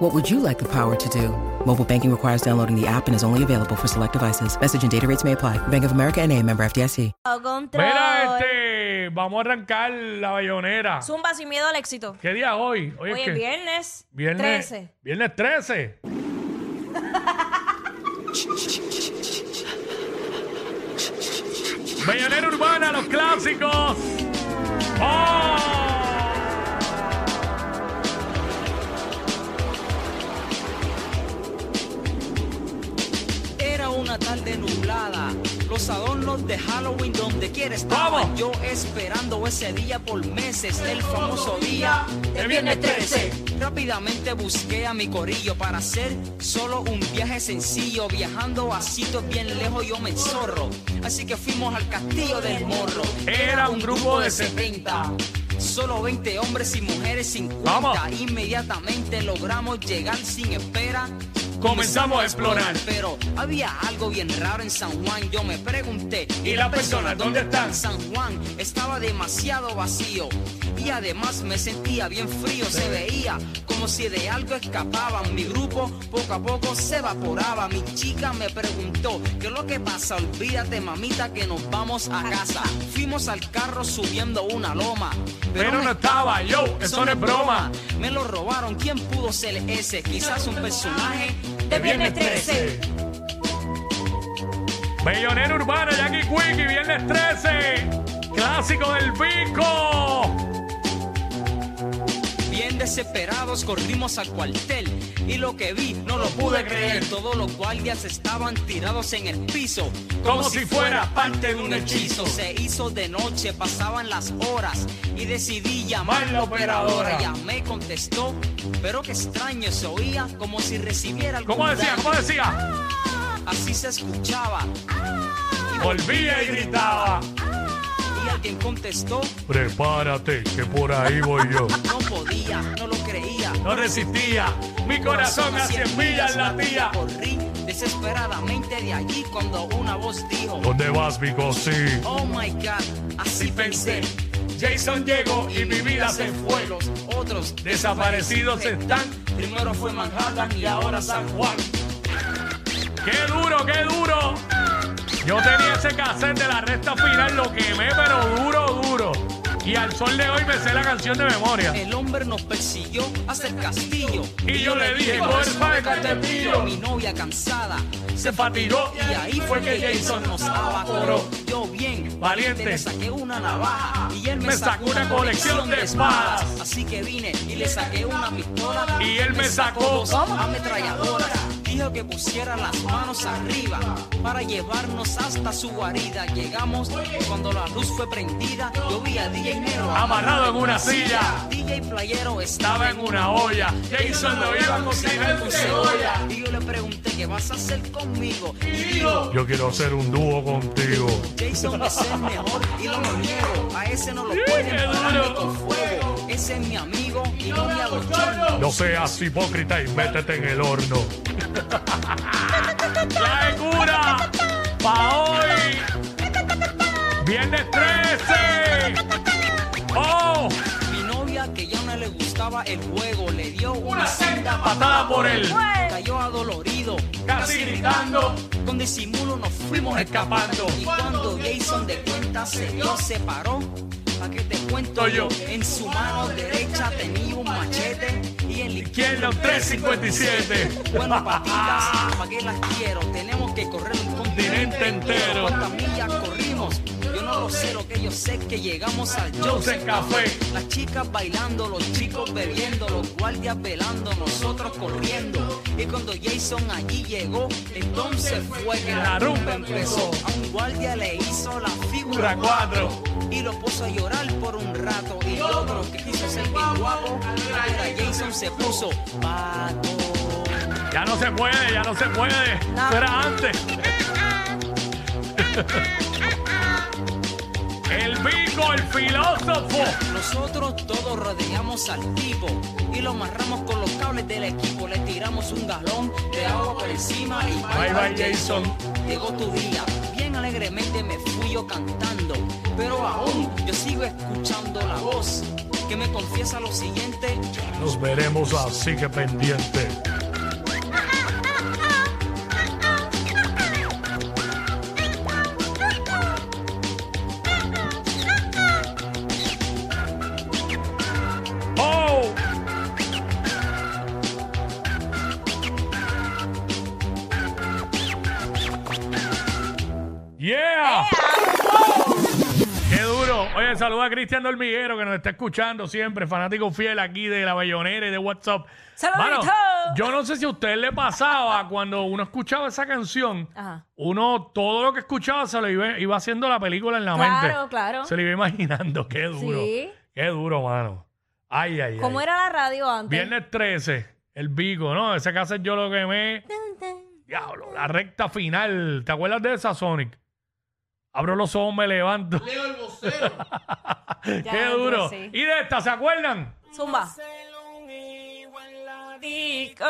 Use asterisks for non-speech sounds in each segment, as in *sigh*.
What would you like the power to do? Mobile banking requires downloading the app and is only available for select devices. Message and data rates may apply. Bank of America and a member FDIC. Control. Mira, este, vamos a arrancar la bayonera. Zumba sin miedo al éxito. ¿Qué día es hoy? Hoy es es que- viernes, Viernes 13. Viernes 13. *laughs* Bayonera urbana, los clásicos. Una tarde nublada, los adornos de Halloween donde quiera estaban. ¡Vamos! Yo esperando ese día por meses, el famoso día de Viernes 13. Rápidamente busqué a mi corillo para hacer solo un viaje sencillo, viajando a sitios bien lejos yo me zorro. Así que fuimos al castillo del morro. Era un grupo de 70. Solo 20 hombres y mujeres 50. Vamos. Inmediatamente logramos llegar sin espera. Comenzamos a explorar. Pero había algo bien raro en San Juan, yo me pregunté. ¿Y las personas dónde están? San Juan estaba demasiado vacío. Y además me sentía bien frío, se veía como si de algo escapaban. Mi grupo poco a poco se evaporaba. Mi chica me preguntó, ¿qué es lo que pasa? Olvídate, mamita, que nos vamos a casa. Fuimos al carro subiendo una loma. Pero no estaba yo, eso no es broma. Me lo robaron, ¿quién pudo ser ese? Quizás un personaje De Viernes 13. Bayonera urbana, Jackie Quickie, viernes 13. Clásico del pico. Bien desesperados corrimos al cuartel y lo que vi no lo pude creer. Todos los guardias estaban tirados en el piso Como si fuera parte de un hechizo. Se hizo de noche, pasaban las horas y decidí llamar Mal la operadora. Llamé, contestó, pero qué extraño se oía como si recibiera algún ¿Cómo decía? ¿Cómo decía? Así se escuchaba Volvía y gritaba. Y alguien contestó, Prepárate, que por ahí voy yo. no podía, no lo creía. No resistía, mi corazón a cien millas latía. Corrí desesperadamente de allí cuando una voz dijo, ¿Dónde vas, Vico? Sí. Oh my God, así pensé, Jason llegó y mi vida se fue. Los otros Desaparecidos están. Primero fue Manhattan y ahora San Juan. ¡Qué duro, qué duro! Yo tenía ese cassette de la recta final, lo quemé, pero duro, duro. Y al sol de hoy me sé la canción de memoria. El hombre nos persiguió hasta el castillo. Y yo le dije, porfa, te pillo. Mi novia cansada Se fatigó y ahí fue que Jason nos abacoró. Yo bien Valiente. le saqué una navaja y él me, Me sacó una colección de espadas. Así que vine y le saqué una pistola Y él me sacó dos ametralladoras. Dijo que pusiera las manos arriba para llevarnos hasta su guarida. Llegamos cuando la luz fue prendida. Yo vi a DJ Negro Amarrado en una silla. DJ Playero Estaba en una olla. Jason lo iba a cocinar con cebolla. Y yo le pregunté qué vas a hacer conmigo. Y dijo, Yo quiero hacer un dúo contigo. Jason es el mejor y lo niego. A ese no lo pueden parar con fuego. Ese es mi amigo y no me hago chorro. No seas hipócrita y métete en el horno. *laughs* La cura. Pa' hoy. Viernes 13. Oh, Mi novia que ya no le gustaba el juego le dio una senda patada por él. Cayó adolorido, Casi gritando. Con disimulo nos fuimos escapando. Y cuando Jason de cuenta se dio, se paró. ¿Pa' qué te cuento yo? En su mano derecha tenía un machete y en la Izquierda un 357. Bueno, *laughs* patitas, ¿pa' qué las quiero? Tenemos que correr un Continente entero. ¿Cuántas millas corrimos? Yo no lo sé, lo que yo sé que llegamos al Joseph Café. Las chicas bailando, los chicos bebiendo, los guardias velando, nosotros corriendo. Y cuando Jason allí llegó, entonces fue que la rumba empezó. A un guardia le hizo la figura Figura cuatro. Y lo puso a llorar por un rato. Y el otro que quiso ser bien guapo, era Jason se puso pato. Ya no se puede, ya no se puede. No. Era antes. Kiko, el filósofo. Nosotros todos rodeamos al tipo y lo amarramos con los cables del equipo. Le tiramos un galón de agua por encima y Bye, bye, Jason. Llegó tu día, bien alegremente me fui yo cantando, pero aún yo sigo escuchando la voz que me confiesa lo siguiente. Nos veremos así que pendiente. Saluda a Cristian Dormiguero que nos está escuchando siempre, fanático fiel aquí de la Bayonera y de WhatsApp. ¡Saludito! yo no sé si a usted le pasaba cuando uno escuchaba esa canción, Ajá. uno todo lo que escuchaba se lo iba, iba haciendo la película en la mente. Claro, claro. Se lo iba imaginando. Qué duro. Sí. Qué duro, mano. Ay, ay, ¿Cómo ay. era la radio antes? Viernes 13, el Vigo, ¿no? Ese cassette yo lo quemé. Diablo, la recta final. ¿Te acuerdas de esa, Sonic? Abro los ojos, me levanto. Leo el vocero. *laughs* Qué Ya, duro. sí. Y de esta, ¿se acuerdan? Zumba. Disco.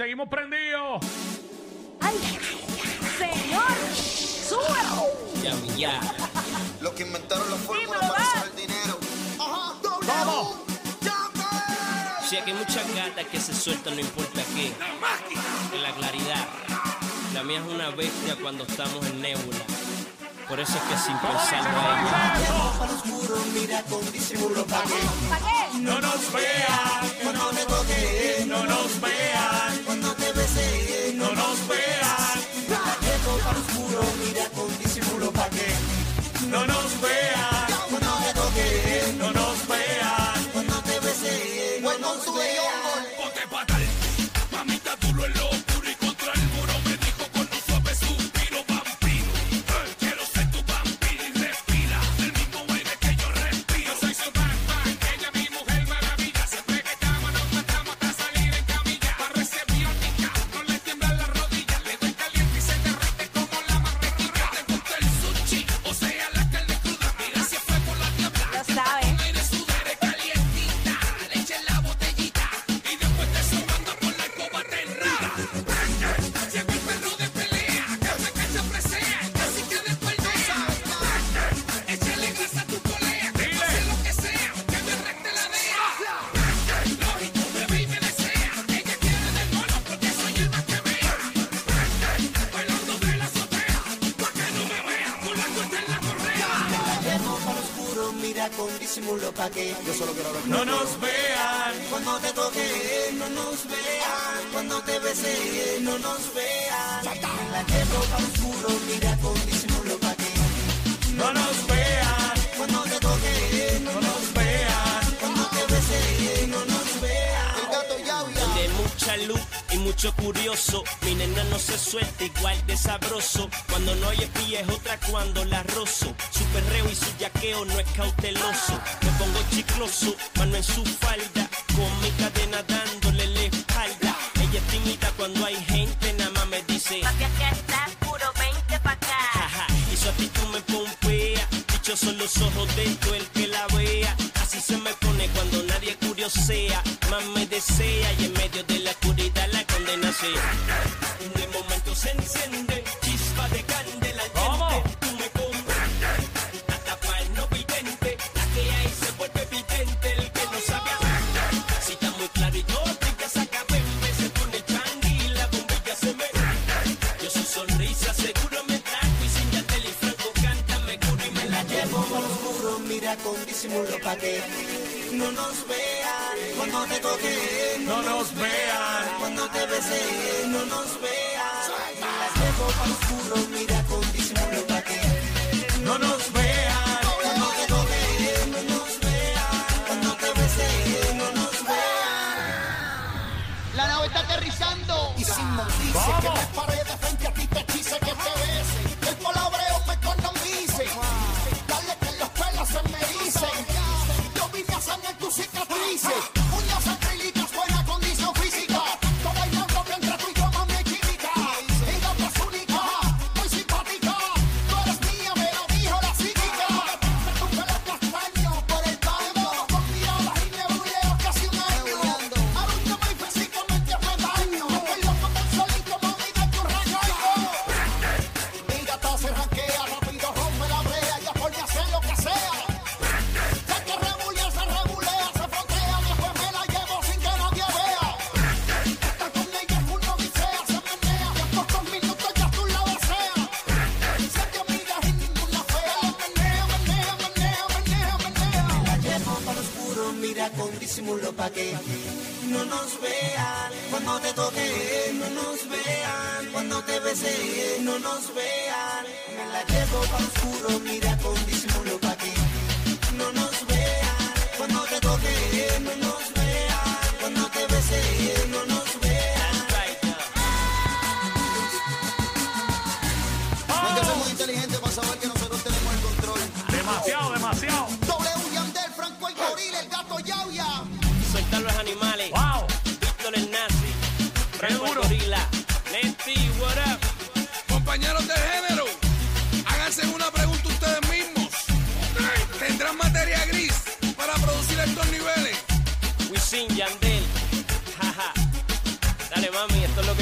Seguimos prendidos. Ay. Señor. Súbelo. Ya, ya. Los que inventaron la fórmula Dímelo, para va. hacer dinero. Ajá, ¿Cómo? Si aquí hay muchas gatas que se sueltan, no importa qué. En la claridad. La mía es una bestia cuando estamos en nébula. Por eso es que sin ella. ¿Para qué? No nos vean, no nos toquen, no nos vean, cuando te besen, no nos vean. No nos vean, no te toquen, no nos vean. Cuando te besen, no nos vean. Ponte patal, mamita tú Yo solo quiero ver. no nos vean. Cuando te toque, no nos vean. Cuando te bese, no nos vean. En la que ropa oscuro, curioso. Mi nena no se suelta igual de sabroso. Cuando no hay espía es otra cuando la rozo. Su perreo y su yaqueo no es cauteloso. Me pongo chicloso, mano en su falda. Con mi cadena dándole la espalda. Ella es tímida cuando hay gente, nada más me dice. Papi, acá estás, puro 20 pa' acá. Jaja, y su actitud me pompea. Dichos son los ojos de todo el que la vea. Así se me pone cuando nadie curiosea. Más me desea y De momento se enciende, chispa de candela. ¿Cómo? Tú me comprendes. Hasta para el no vidente, la que hay se vuelve evidente. El que no sabe Si está muy clarito, brilla, saca pembe, se pone el changui y la bombilla se me. Yo su sonrisa seguro me trajo y sin yatel y franco canta, me curo y me la llevo. Mira con disimulo pa' que no nos vean. Cuando te toque, no nos vean. Cuando te bese, no nos vean. La llevo al oscuro, mira con disimulo pa' que no nos vean. Cuando te toque, no nos vean. Cuando te bese, no nos vean. La nave está aterrizando. Y sin dice ¿Cómo? que me pare de frente a ti, te quise que te bese. El palabreo con disimulo pa' que no nos vean. Cuando te toque, no nos vean. Cuando te bese, no nos vean. Me la llevo lo oscuro, mira con disimulo pa' que no nos vean. Cuando te toque, no nos vean. Cuando te bese, no nos vean. Hay que ser muy inteligente para saber que nosotros tenemos el control. Demasiado, demasiado.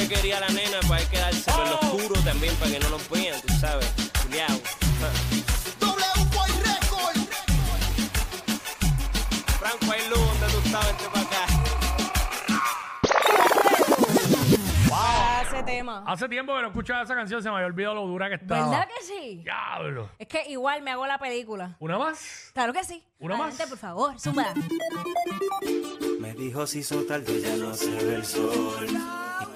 Que quería la nena para quedárselo en lo oscuro también, para que no nos vean, tú sabes. Juliao. W Record. Franco, hay donde tú estabas, vente para acá. Ese tema. Hace tiempo que no escuchaba esa canción, se me había olvidado lo dura que estaba. ¿Verdad que sí? Diablo. Es que igual me hago la película. ¿Una más? Claro que sí. ¿Una más? Adelante, por favor, suma. Me dijo si hizo tarde ya no se ve el sol.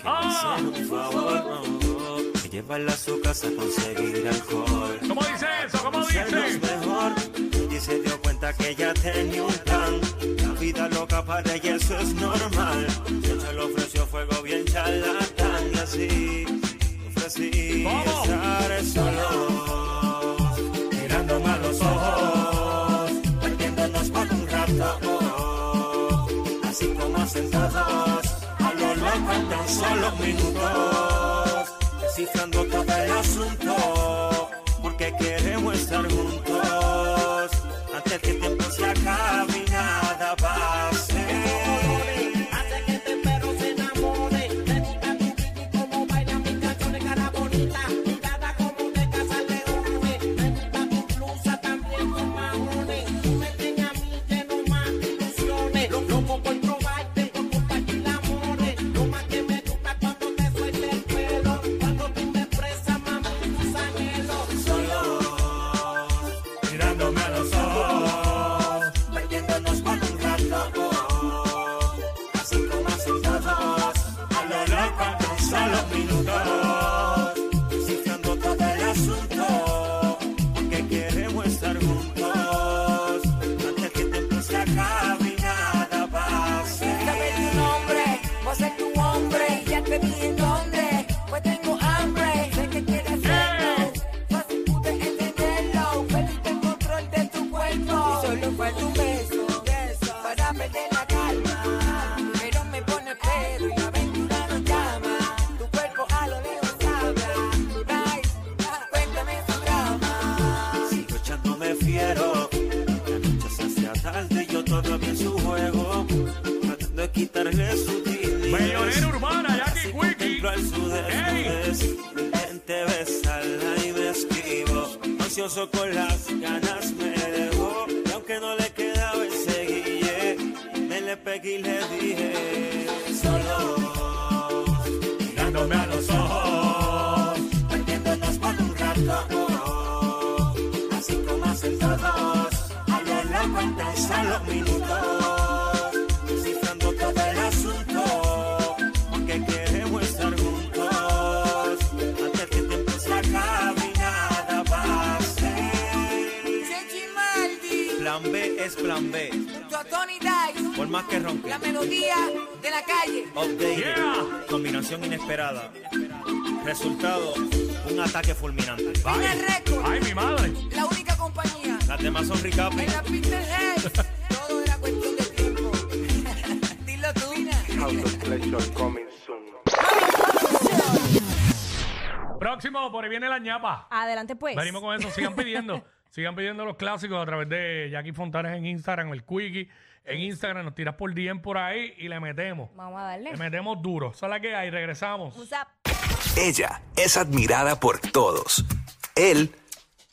Ah. me un favor, que llevarla a su casa a conseguir alcohol. ¿Cómo dice eso? ¿Cómo dice? mejor y se dio cuenta que ella tenía un plan. La vida loca para ella eso es normal. Ella le ofreció fuego bien charlatán y así ofrecí ¿Cómo? estar solo, mirándome a los ojos, perdiéndonos por un rato, así como hacen todos, a lo loco en tan solo minutos, descifrando todo el asunto, porque queremos estar juntos, antes que el tiempo se acabe y nada pase. Hace que este perro se enamore. Gusta tu kiki como baila mi canciones, cara bonita. juego. La noche se hace tarde y yo todavía en su juego. Tratando de quitarle su tilidez. Mayonera urbana, Jackie Quickie. ¡Ey! Vente, besala y me esquivo. Ansioso con las ganas me dejó. Y aunque no le quedaba, seguí. Me le pegué y le dije. Solo mirándome a los ojos. Perdiéndonos por un rato. Así como hacen todos, a lo largo intensa los minutos, descifrando todo el asunto, porque queremos estar juntos, antes que te empiece a caminar a base. Plan B es plan B, Tony Dice, por más que ronque. la melodía de la calle. Update, Yeah. combinación inesperada. Resultado, un ataque fulminante. Récord, Ay, mi madre. la única. Las demás son recap. En la pista del Head, todo era cuestión de tiempo. *laughs* Dilo tú. Próximo, por ahí viene la ñapa. Adelante, pues. Venimos con eso. Sigan pidiendo. *laughs* sigan pidiendo los clásicos a través de Jackie Fontanes en Instagram, el Quickie. En Instagram nos tiras por DM por ahí y le metemos. Vamos a darle. Le metemos duro. Esa es la que hay. Regresamos. Ella es admirada por todos. Él,